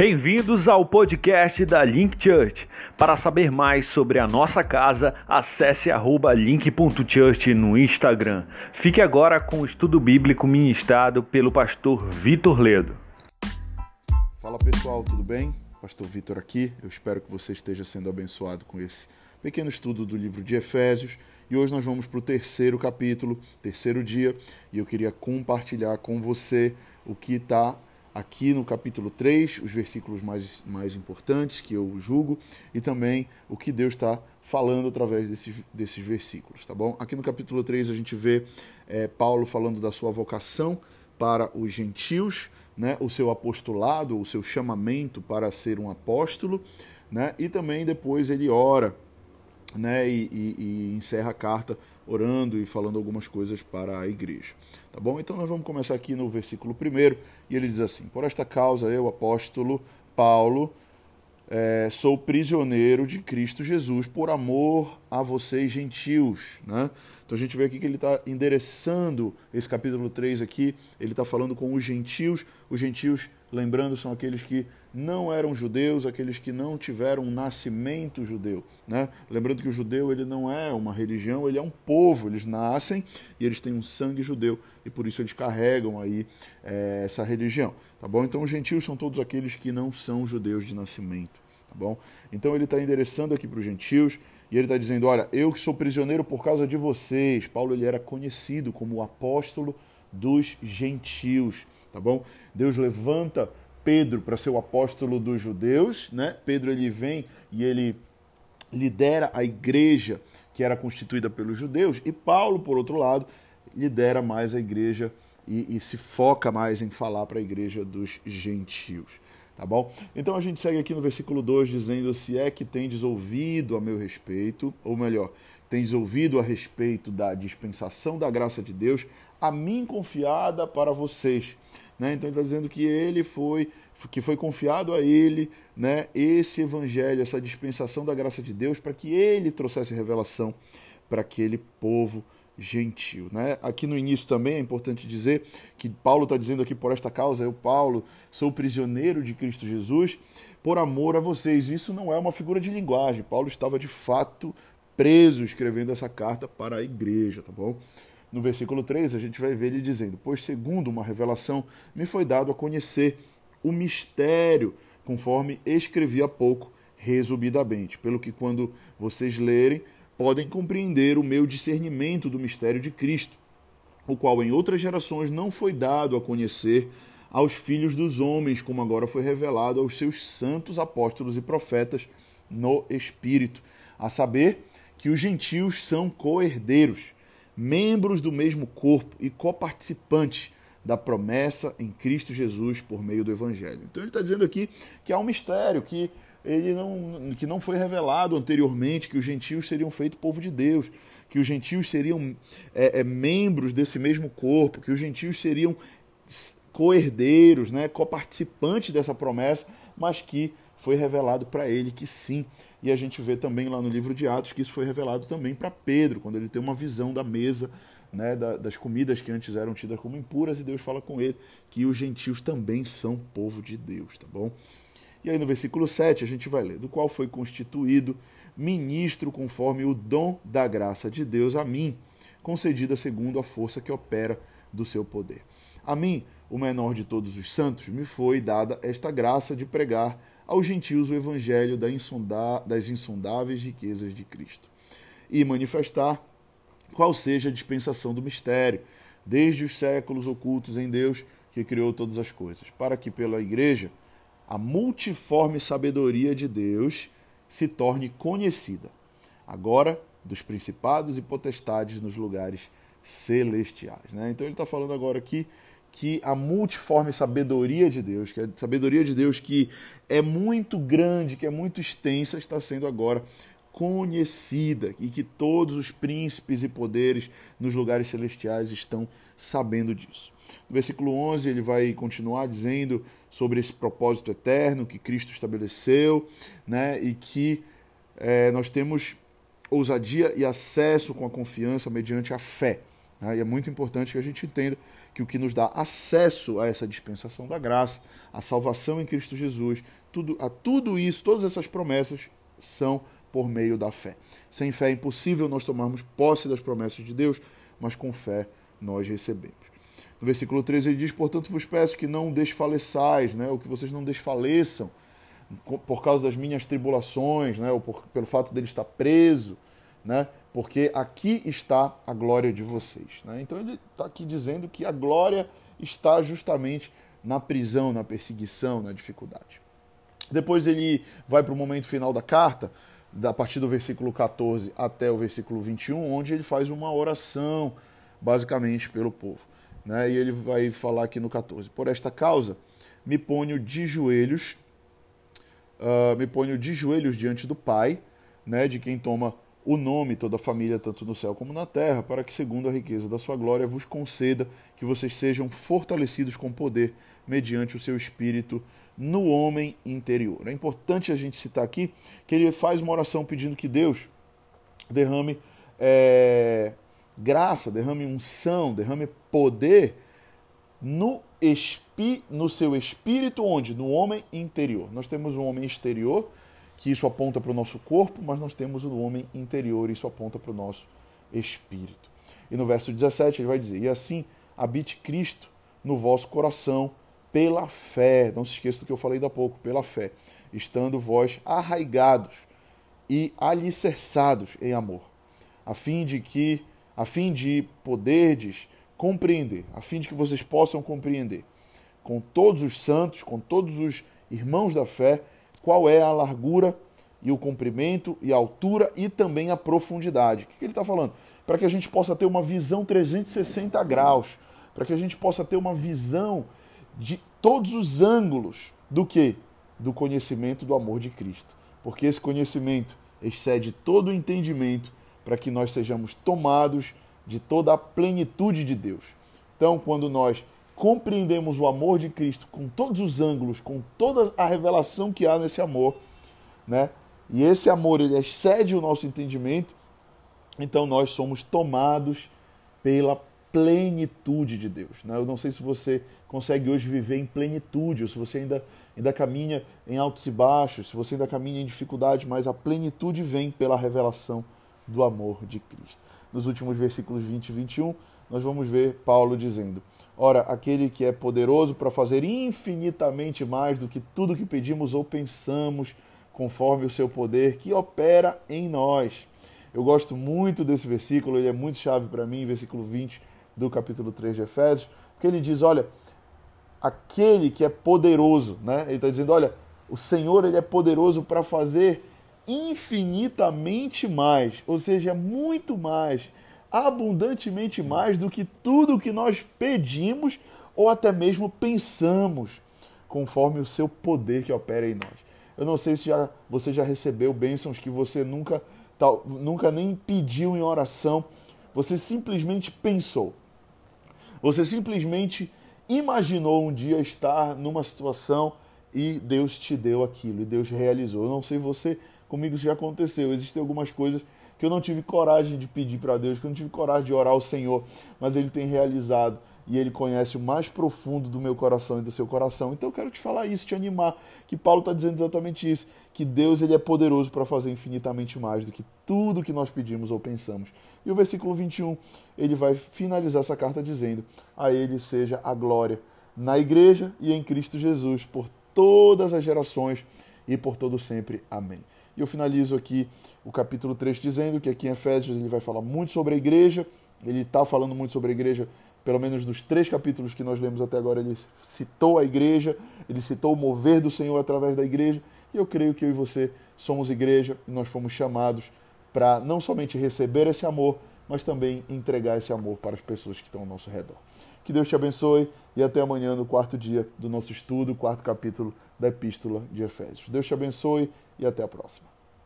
Bem-vindos ao podcast da Link Church. Para saber mais sobre a nossa casa, acesse link.church no Instagram. Fique agora com o estudo bíblico ministrado pelo pastor Vitor Ledo. Fala pessoal, tudo bem? Pastor Vitor aqui. Eu espero que você esteja sendo abençoado com esse pequeno estudo do livro de Efésios. E hoje nós vamos para o terceiro capítulo, terceiro dia, e eu queria compartilhar com você o que está aqui no capítulo 3, os versículos mais, mais importantes que eu julgo, e também o que Deus está falando através desses, desses versículos, tá bom? Aqui no capítulo 3 a gente vê é, Paulo falando da sua vocação para os gentios, né, o seu apostolado, o seu chamamento para ser um apóstolo, né, e também depois ele ora né, e, e, e encerra a carta orando e falando algumas coisas para a igreja. Tá bom? Então nós vamos começar aqui no versículo 1 e ele diz assim: Por esta causa eu, apóstolo Paulo, é, sou prisioneiro de Cristo Jesus por amor a vocês gentios. Né? Então a gente vê aqui que ele está endereçando esse capítulo 3 aqui, ele está falando com os gentios. Os gentios, lembrando, são aqueles que não eram judeus, aqueles que não tiveram um nascimento judeu. Né? Lembrando que o judeu ele não é uma religião, ele é um povo, eles nascem e eles têm um sangue judeu e por isso eles carregam aí é, essa religião. Tá bom? Então os gentios são todos aqueles que não são judeus de nascimento. Tá bom? Então ele está endereçando aqui para os gentios e ele está dizendo: Olha, eu que sou prisioneiro por causa de vocês. Paulo ele era conhecido como o apóstolo dos gentios. Tá bom? Deus levanta Pedro para ser o apóstolo dos judeus, né? Pedro ele vem e ele lidera a igreja que era constituída pelos judeus, e Paulo, por outro lado, lidera mais a igreja e, e se foca mais em falar para a igreja dos gentios. Tá bom? Então a gente segue aqui no versículo 2 dizendo: Se é que tendes ouvido a meu respeito, ou melhor, tendes ouvido a respeito da dispensação da graça de Deus, a mim confiada para vocês. Né? Então ele está dizendo que ele foi, que foi confiado a ele né, esse evangelho, essa dispensação da graça de Deus, para que ele trouxesse revelação para aquele povo gentil. Né? Aqui no início também é importante dizer que Paulo está dizendo aqui por esta causa, eu, Paulo, sou prisioneiro de Cristo Jesus por amor a vocês. Isso não é uma figura de linguagem. Paulo estava de fato preso escrevendo essa carta para a igreja, tá bom? No versículo 3, a gente vai ver ele dizendo: Pois, segundo uma revelação, me foi dado a conhecer o mistério, conforme escrevi há pouco, resumidamente. Pelo que, quando vocês lerem, podem compreender o meu discernimento do mistério de Cristo, o qual em outras gerações não foi dado a conhecer aos filhos dos homens, como agora foi revelado aos seus santos apóstolos e profetas no Espírito, a saber que os gentios são co-herdeiros membros do mesmo corpo e coparticipantes da promessa em Cristo Jesus por meio do Evangelho. Então ele está dizendo aqui que há um mistério, que ele não, que não foi revelado anteriormente, que os gentios seriam feitos povo de Deus, que os gentios seriam é, é, membros desse mesmo corpo, que os gentios seriam co-herdeiros, né, coparticipantes dessa promessa, mas que foi revelado para ele que sim. E a gente vê também lá no livro de Atos que isso foi revelado também para Pedro, quando ele tem uma visão da mesa, né, das comidas que antes eram tidas como impuras, e Deus fala com ele que os gentios também são povo de Deus, tá bom? E aí no versículo 7 a gente vai ler: Do qual foi constituído ministro conforme o dom da graça de Deus a mim, concedida segundo a força que opera do seu poder. A mim, o menor de todos os santos, me foi dada esta graça de pregar aos gentios o evangelho das insondáveis riquezas de Cristo e manifestar qual seja a dispensação do mistério, desde os séculos ocultos em Deus que criou todas as coisas, para que pela igreja a multiforme sabedoria de Deus se torne conhecida, agora dos principados e potestades nos lugares celestiais. Né? Então ele está falando agora aqui que a multiforme sabedoria de Deus, que a sabedoria de Deus que é muito grande, que é muito extensa, está sendo agora conhecida e que todos os príncipes e poderes nos lugares celestiais estão sabendo disso. No versículo 11, ele vai continuar dizendo sobre esse propósito eterno que Cristo estabeleceu, né, e que é, nós temos ousadia e acesso com a confiança mediante a fé. Né, e é muito importante que a gente entenda que o que nos dá acesso a essa dispensação da graça, a salvação em Cristo Jesus, tudo, a tudo isso, todas essas promessas são por meio da fé. Sem fé é impossível nós tomarmos posse das promessas de Deus, mas com fé nós recebemos. No versículo 13 ele diz: Portanto, vos peço que não desfaleçais, né, ou que vocês não desfaleçam por causa das minhas tribulações, né, ou por, pelo fato dele estar preso, né, porque aqui está a glória de vocês. Né? Então ele está aqui dizendo que a glória está justamente na prisão, na perseguição, na dificuldade. Depois ele vai para o momento final da carta, a partir do versículo 14 até o versículo 21, onde ele faz uma oração, basicamente, pelo povo. Né? E ele vai falar aqui no 14: Por esta causa, me ponho de joelhos, uh, me ponho de joelhos diante do Pai, né, de quem toma o nome toda a família, tanto no céu como na terra, para que, segundo a riqueza da sua glória, vos conceda que vocês sejam fortalecidos com poder mediante o seu espírito no homem interior. É importante a gente citar aqui que ele faz uma oração pedindo que Deus derrame é, graça, derrame unção, derrame poder no, espi, no seu espírito, onde? No homem interior. Nós temos um homem exterior, que isso aponta para o nosso corpo, mas nós temos o homem interior, isso aponta para o nosso espírito. E no verso 17 ele vai dizer: E assim habite Cristo no vosso coração pela fé. Não se esqueça do que eu falei da pouco, pela fé, estando vós arraigados e alicerçados em amor, a fim de que, a fim de poderdes compreender, a fim de que vocês possam compreender com todos os santos, com todos os irmãos da fé, qual é a largura e o comprimento e a altura e também a profundidade. O que ele está falando? Para que a gente possa ter uma visão 360 graus, para que a gente possa ter uma visão de todos os ângulos do que? Do conhecimento do amor de Cristo. Porque esse conhecimento excede todo o entendimento para que nós sejamos tomados de toda a plenitude de Deus. Então, quando nós compreendemos o amor de Cristo com todos os ângulos, com toda a revelação que há nesse amor, né? E esse amor ele excede o nosso entendimento, então nós somos tomados pela plenitude de Deus. Né? Eu não sei se você consegue hoje viver em plenitude, ou se você ainda, ainda caminha em altos e baixos, se você ainda caminha em dificuldade, mas a plenitude vem pela revelação do amor de Cristo. Nos últimos versículos 20 e 21, nós vamos ver Paulo dizendo: Ora, aquele que é poderoso para fazer infinitamente mais do que tudo que pedimos ou pensamos, conforme o seu poder que opera em nós. Eu gosto muito desse versículo, ele é muito chave para mim, versículo 20 do capítulo 3 de Efésios, porque ele diz: Olha, aquele que é poderoso, né? Ele está dizendo, olha, o Senhor ele é poderoso para fazer infinitamente mais, ou seja, muito mais, abundantemente mais do que tudo o que nós pedimos ou até mesmo pensamos, conforme o seu poder que opera em nós. Eu não sei se já, você já recebeu bênçãos que você nunca, tal, nunca nem pediu em oração, você simplesmente pensou. Você simplesmente imaginou um dia estar numa situação e Deus te deu aquilo, e Deus realizou. Eu não sei você, comigo isso já aconteceu. Existem algumas coisas que eu não tive coragem de pedir para Deus, que eu não tive coragem de orar ao Senhor, mas Ele tem realizado e Ele conhece o mais profundo do meu coração e do seu coração. Então eu quero te falar isso, te animar, que Paulo está dizendo exatamente isso, que Deus ele é poderoso para fazer infinitamente mais do que tudo que nós pedimos ou pensamos. E o versículo 21, ele vai finalizar essa carta dizendo: A Ele seja a glória na igreja e em Cristo Jesus por todas as gerações e por todo sempre. Amém. E eu finalizo aqui o capítulo 3 dizendo que aqui em Efésios ele vai falar muito sobre a igreja, ele está falando muito sobre a igreja, pelo menos nos três capítulos que nós lemos até agora, ele citou a igreja, ele citou o mover do Senhor através da igreja, e eu creio que eu e você somos igreja e nós fomos chamados para não somente receber esse amor, mas também entregar esse amor para as pessoas que estão ao nosso redor. Que Deus te abençoe e até amanhã no quarto dia do nosso estudo, quarto capítulo da Epístola de Efésios. Deus te abençoe e até a próxima.